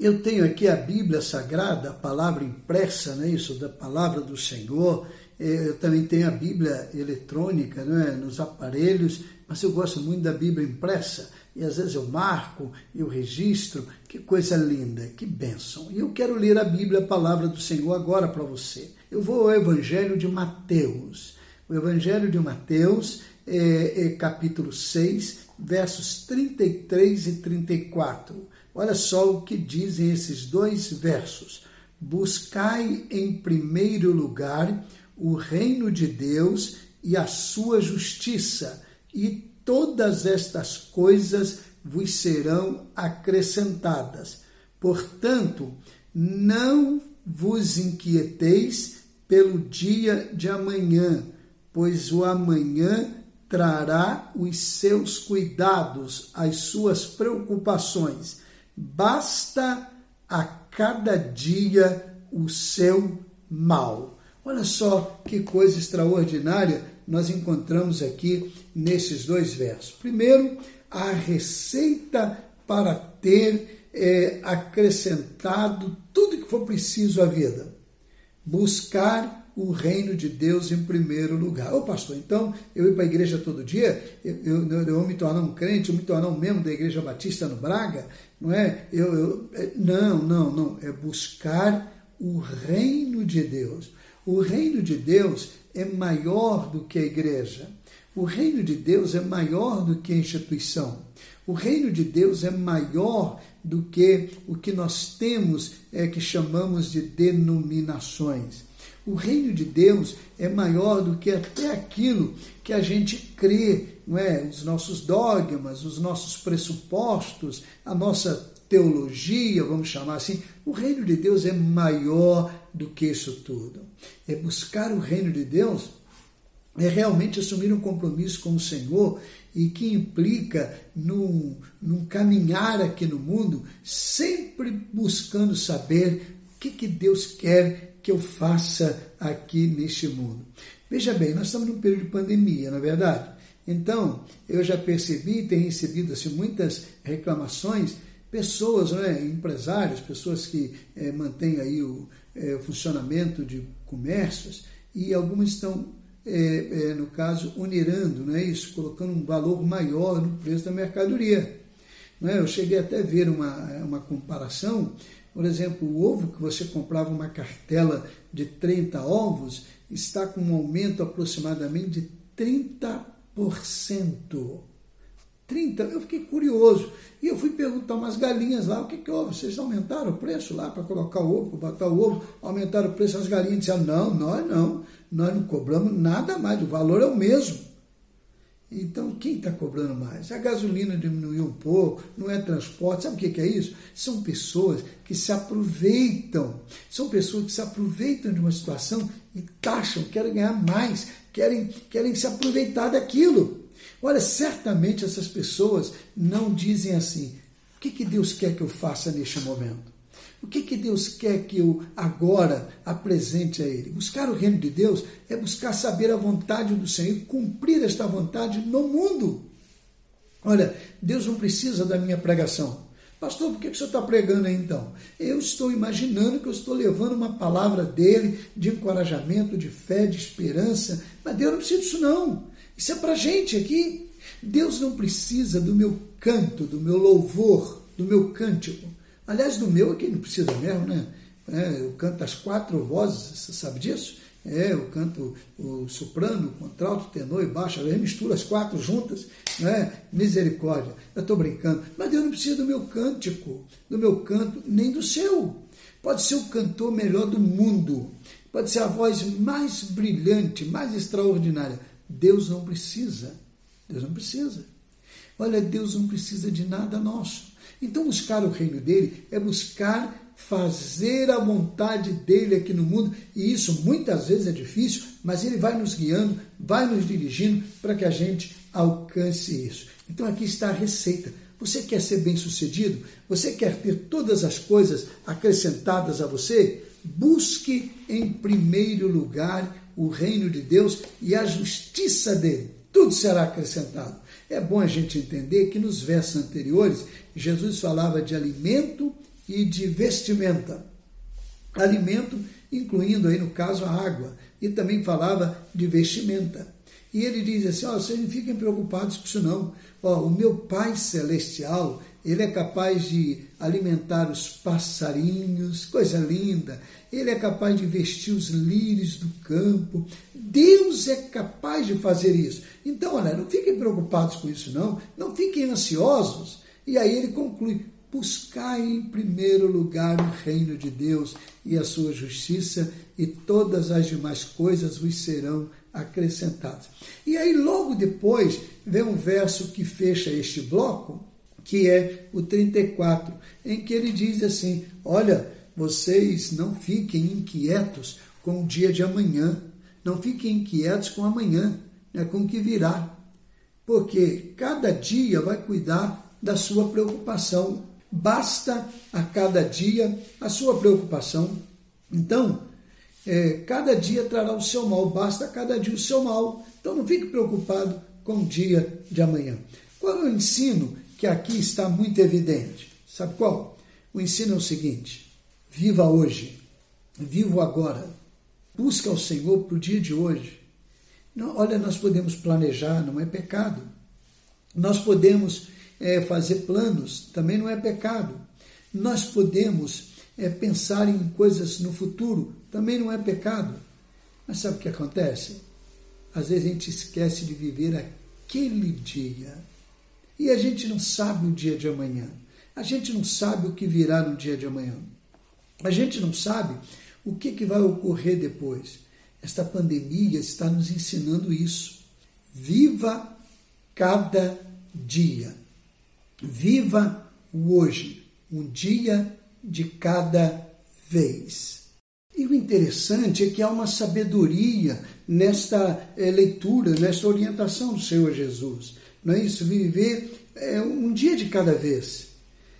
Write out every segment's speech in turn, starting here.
eu tenho aqui a Bíblia Sagrada, a palavra impressa, não é isso, da palavra do Senhor. É, eu também tenho a Bíblia eletrônica não é, nos aparelhos, mas eu gosto muito da Bíblia impressa. E às vezes eu marco, eu registro. Que coisa linda, que bênção. E eu quero ler a Bíblia, a palavra do Senhor, agora para você. Eu vou ao Evangelho de Mateus. O Evangelho de Mateus, é, é capítulo 6, versos 33 e 34. Olha só o que dizem esses dois versos. Buscai em primeiro lugar o reino de Deus e a sua justiça, e todas estas coisas vos serão acrescentadas. Portanto, não vos inquieteis pelo dia de amanhã, pois o amanhã trará os seus cuidados, as suas preocupações. Basta a cada dia o seu mal. Olha só que coisa extraordinária nós encontramos aqui nesses dois versos. Primeiro, a receita para ter é, acrescentado tudo que for preciso à vida. Buscar o reino de Deus em primeiro lugar. Ô pastor, então eu ir para a igreja todo dia, eu, eu, eu, me tornar um crente, eu me tornar um membro da igreja batista no Braga, não é? Eu, eu, é, não, não, não. É buscar o reino de Deus. O reino de Deus é maior do que a igreja. O reino de Deus é maior do que a instituição. O reino de Deus é maior do que o que nós temos é que chamamos de denominações. O reino de Deus é maior do que até aquilo que a gente crê, não é? Os nossos dogmas, os nossos pressupostos, a nossa teologia, vamos chamar assim. O reino de Deus é maior do que isso tudo. É buscar o reino de Deus é realmente assumir um compromisso com o Senhor e que implica num, num caminhar aqui no mundo, sempre buscando saber o que, que Deus quer que eu faça aqui neste mundo. Veja bem, nós estamos num período de pandemia, não é verdade? Então, eu já percebi, tenho recebido assim, muitas reclamações, pessoas, é, empresários, pessoas que é, mantêm aí o é, funcionamento de comércios, e algumas estão, é, é, no caso, onerando não é isso, colocando um valor maior no preço da mercadoria. Não é? Eu cheguei até a ver uma, uma comparação por exemplo, o ovo que você comprava uma cartela de 30 ovos está com um aumento aproximadamente de 30%. 30, eu fiquei curioso. E eu fui perguntar umas galinhas lá, o que, que houve? Vocês aumentaram o preço lá para colocar o ovo, para botar o ovo? Aumentaram o preço, as galinhas disseram, não, nós não, nós não cobramos nada mais, o valor é o mesmo. Então, quem está cobrando mais? A gasolina diminuiu um pouco, não é transporte, sabe o que é isso? São pessoas que se aproveitam, são pessoas que se aproveitam de uma situação e taxam, querem ganhar mais, querem, querem se aproveitar daquilo. Olha, certamente essas pessoas não dizem assim: o que, que Deus quer que eu faça neste momento? O que, que Deus quer que eu agora apresente a Ele? Buscar o reino de Deus é buscar saber a vontade do Senhor e cumprir esta vontade no mundo. Olha, Deus não precisa da minha pregação. Pastor, por que, que o senhor está pregando aí então? Eu estou imaginando que eu estou levando uma palavra dele de encorajamento, de fé, de esperança, mas Deus não precisa disso não. Isso é para gente aqui. Deus não precisa do meu canto, do meu louvor, do meu cântico. Aliás, do meu aqui não precisa mesmo, né? É, eu canto as quatro vozes, você sabe disso? É, eu canto o soprano, o contralto, tenor e baixo, eu misturo as quatro juntas, né? Misericórdia. Eu estou brincando. Mas Deus não precisa do meu cântico, do meu canto, nem do seu. Pode ser o cantor melhor do mundo, pode ser a voz mais brilhante, mais extraordinária. Deus não precisa. Deus não precisa. Olha, Deus não precisa de nada nosso. Então, buscar o reino dele é buscar fazer a vontade dele aqui no mundo, e isso muitas vezes é difícil, mas ele vai nos guiando, vai nos dirigindo para que a gente alcance isso. Então, aqui está a receita. Você quer ser bem-sucedido? Você quer ter todas as coisas acrescentadas a você? Busque em primeiro lugar o reino de Deus e a justiça dele. Tudo será acrescentado. É bom a gente entender que nos versos anteriores Jesus falava de alimento e de vestimenta. Alimento, incluindo aí no caso a água, e também falava de vestimenta. E ele diz assim: oh, vocês não fiquem preocupados com isso não. Ó, o meu Pai Celestial, ele é capaz de alimentar os passarinhos, coisa linda. Ele é capaz de vestir os lírios do campo. Deus é capaz de fazer isso. Então, olha, não fiquem preocupados com isso não. Não fiquem ansiosos. E aí ele conclui: buscai em primeiro lugar o reino de Deus e a sua justiça, e todas as demais coisas vos serão acrescentadas. E aí, logo depois, vem um verso que fecha este bloco, que é o 34, em que ele diz assim: Olha, vocês não fiquem inquietos com o dia de amanhã, não fiquem inquietos com amanhã, né, com o que virá, porque cada dia vai cuidar da sua preocupação. Basta a cada dia a sua preocupação. Então, é, cada dia trará o seu mal, basta cada dia o seu mal. Então não fique preocupado com o dia de amanhã. Qual é o ensino que aqui está muito evidente? Sabe qual? O ensino é o seguinte: viva hoje, viva agora, busca o Senhor para o dia de hoje. Não, olha, nós podemos planejar, não é pecado. Nós podemos é, fazer planos, também não é pecado. Nós podemos é, pensar em coisas no futuro, também não é pecado. Mas sabe o que acontece? Às vezes a gente esquece de viver aquele dia. E a gente não sabe o dia de amanhã. A gente não sabe o que virá no dia de amanhã. A gente não sabe o que, que vai ocorrer depois. Esta pandemia está nos ensinando isso. Viva cada dia. Viva o hoje, um dia de cada vez. E o interessante é que há uma sabedoria nesta é, leitura, nesta orientação do Senhor Jesus. Não é isso? Viver é, um dia de cada vez.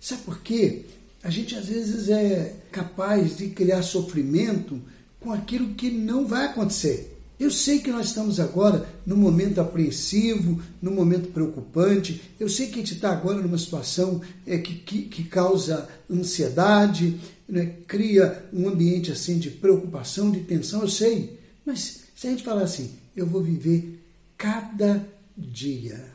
Sabe por quê? A gente às vezes é capaz de criar sofrimento com aquilo que não vai acontecer. Eu sei que nós estamos agora num momento apreensivo, num momento preocupante. Eu sei que a gente está agora numa situação é, que, que, que causa ansiedade, né, cria um ambiente assim de preocupação, de tensão. Eu sei, mas se a gente falar assim, eu vou viver cada dia,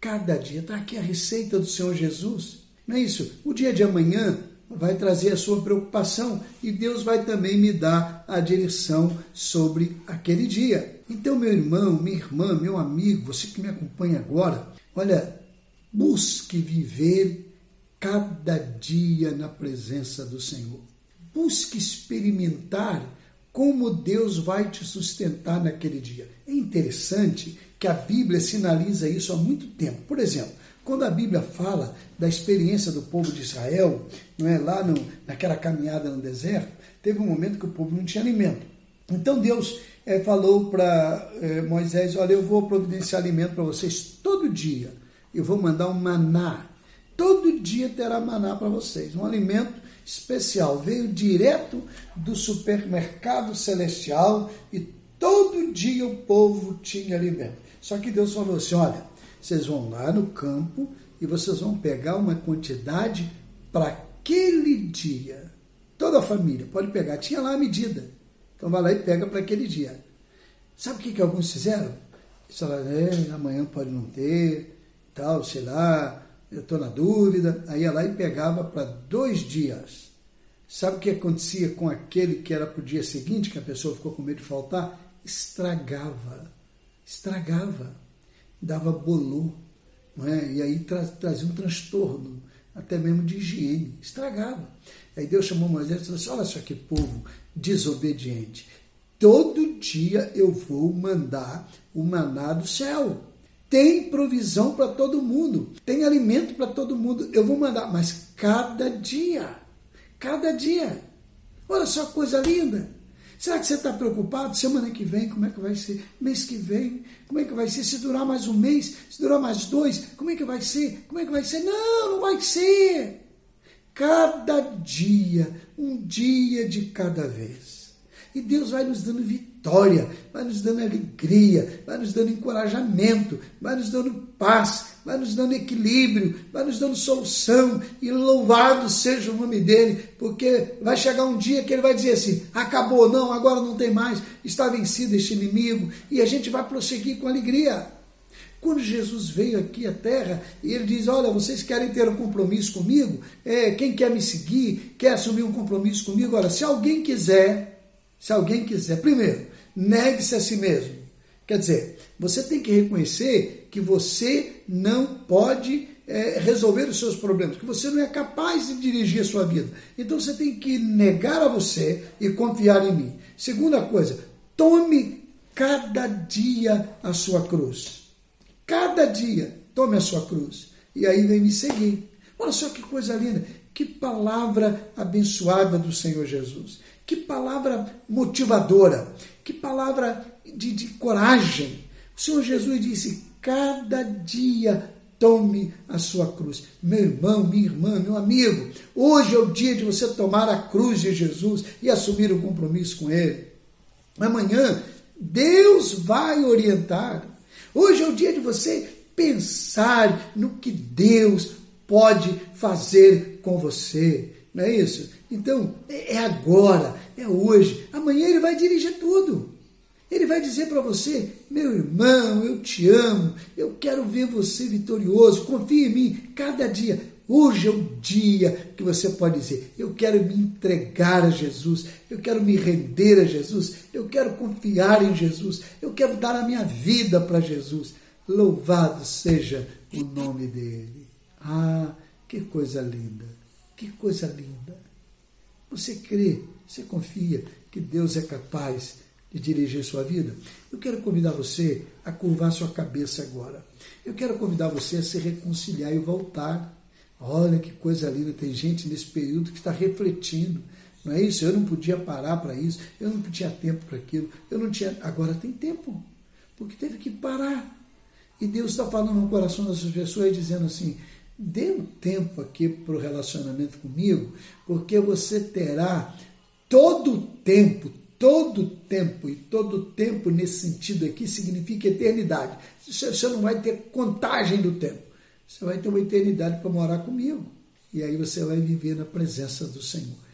cada dia. Está aqui a receita do Senhor Jesus. Não é isso? O dia de amanhã vai trazer a sua preocupação e Deus vai também me dar a direção sobre aquele dia. Então, meu irmão, minha irmã, meu amigo, você que me acompanha agora, olha, busque viver cada dia na presença do Senhor. Busque experimentar como Deus vai te sustentar naquele dia. É interessante que a Bíblia sinaliza isso há muito tempo. Por exemplo, quando a Bíblia fala da experiência do povo de Israel, não é lá no, naquela caminhada no deserto, teve um momento que o povo não tinha alimento. Então Deus é, falou para é, Moisés: Olha, eu vou providenciar alimento para vocês todo dia. Eu vou mandar um maná. Todo dia terá maná para vocês. Um alimento especial. Veio direto do supermercado celestial e todo dia o povo tinha alimento. Só que Deus falou assim: Olha vocês vão lá no campo e vocês vão pegar uma quantidade para aquele dia. Toda a família pode pegar, tinha lá a medida. Então vai lá e pega para aquele dia. Sabe o que, que alguns fizeram? Eles falaram, é, amanhã pode não ter, tal, sei lá, eu estou na dúvida. Aí ia lá e pegava para dois dias. Sabe o que acontecia com aquele que era para o dia seguinte, que a pessoa ficou com medo de faltar? Estragava. Estragava dava bolô, é? e aí tra trazia um transtorno, até mesmo de higiene, estragava. Aí Deus chamou Moisés e falou assim: olha só que povo desobediente. Todo dia eu vou mandar o maná do céu. Tem provisão para todo mundo, tem alimento para todo mundo. Eu vou mandar, mas cada dia, cada dia. Olha só que coisa linda. Será que você está preocupado? Semana que vem, como é que vai ser? Mês que vem, como é que vai ser? Se durar mais um mês, se durar mais dois, como é que vai ser? Como é que vai ser? Não, não vai ser. Cada dia, um dia de cada vez. E Deus vai nos dando vitória, vai nos dando alegria, vai nos dando encorajamento, vai nos dando paz, vai nos dando equilíbrio, vai nos dando solução, e louvado seja o nome dele, porque vai chegar um dia que ele vai dizer assim: acabou, não, agora não tem mais, está vencido este inimigo, e a gente vai prosseguir com alegria. Quando Jesus veio aqui à terra e ele diz: Olha, vocês querem ter um compromisso comigo? É, quem quer me seguir, quer assumir um compromisso comigo? Olha, se alguém quiser, se alguém quiser, primeiro, negue-se a si mesmo. Quer dizer, você tem que reconhecer que você não pode é, resolver os seus problemas, que você não é capaz de dirigir a sua vida. Então você tem que negar a você e confiar em mim. Segunda coisa, tome cada dia a sua cruz. Cada dia, tome a sua cruz. E aí vem me seguir. Olha só que coisa linda. Que palavra abençoada do Senhor Jesus. Que palavra motivadora. Que palavra de, de coragem. O Senhor Jesus disse: cada dia tome a sua cruz. Meu irmão, minha irmã, meu amigo, hoje é o dia de você tomar a cruz de Jesus e assumir o compromisso com Ele. Amanhã, Deus vai orientar. Hoje é o dia de você pensar no que Deus pode fazer com você. Não é isso? Então, é, agora, é hoje. Amanhã ele vai dirigir tudo. Ele vai dizer para você: meu irmão, eu te amo, eu quero ver você vitorioso, confie em mim cada dia. Hoje é o dia que você pode dizer: Eu quero me entregar a Jesus, eu quero me render a Jesus, eu quero confiar em Jesus, eu quero dar a minha vida para Jesus. Louvado seja o nome dele. Ah, que coisa linda, que coisa linda. Você crê, você confia que Deus é capaz de dirigir sua vida? Eu quero convidar você a curvar sua cabeça agora. Eu quero convidar você a se reconciliar e voltar Olha que coisa linda, tem gente nesse período que está refletindo. Não é isso? Eu não podia parar para isso, eu não tinha tempo para aquilo, eu não tinha. Agora tem tempo, porque teve que parar. E Deus está falando no coração dessas pessoas dizendo assim: dê um tempo aqui para o relacionamento comigo, porque você terá todo o tempo, todo tempo, e todo tempo nesse sentido aqui significa eternidade. Você não vai ter contagem do tempo. Você vai ter uma eternidade para morar comigo. E aí você vai viver na presença do Senhor.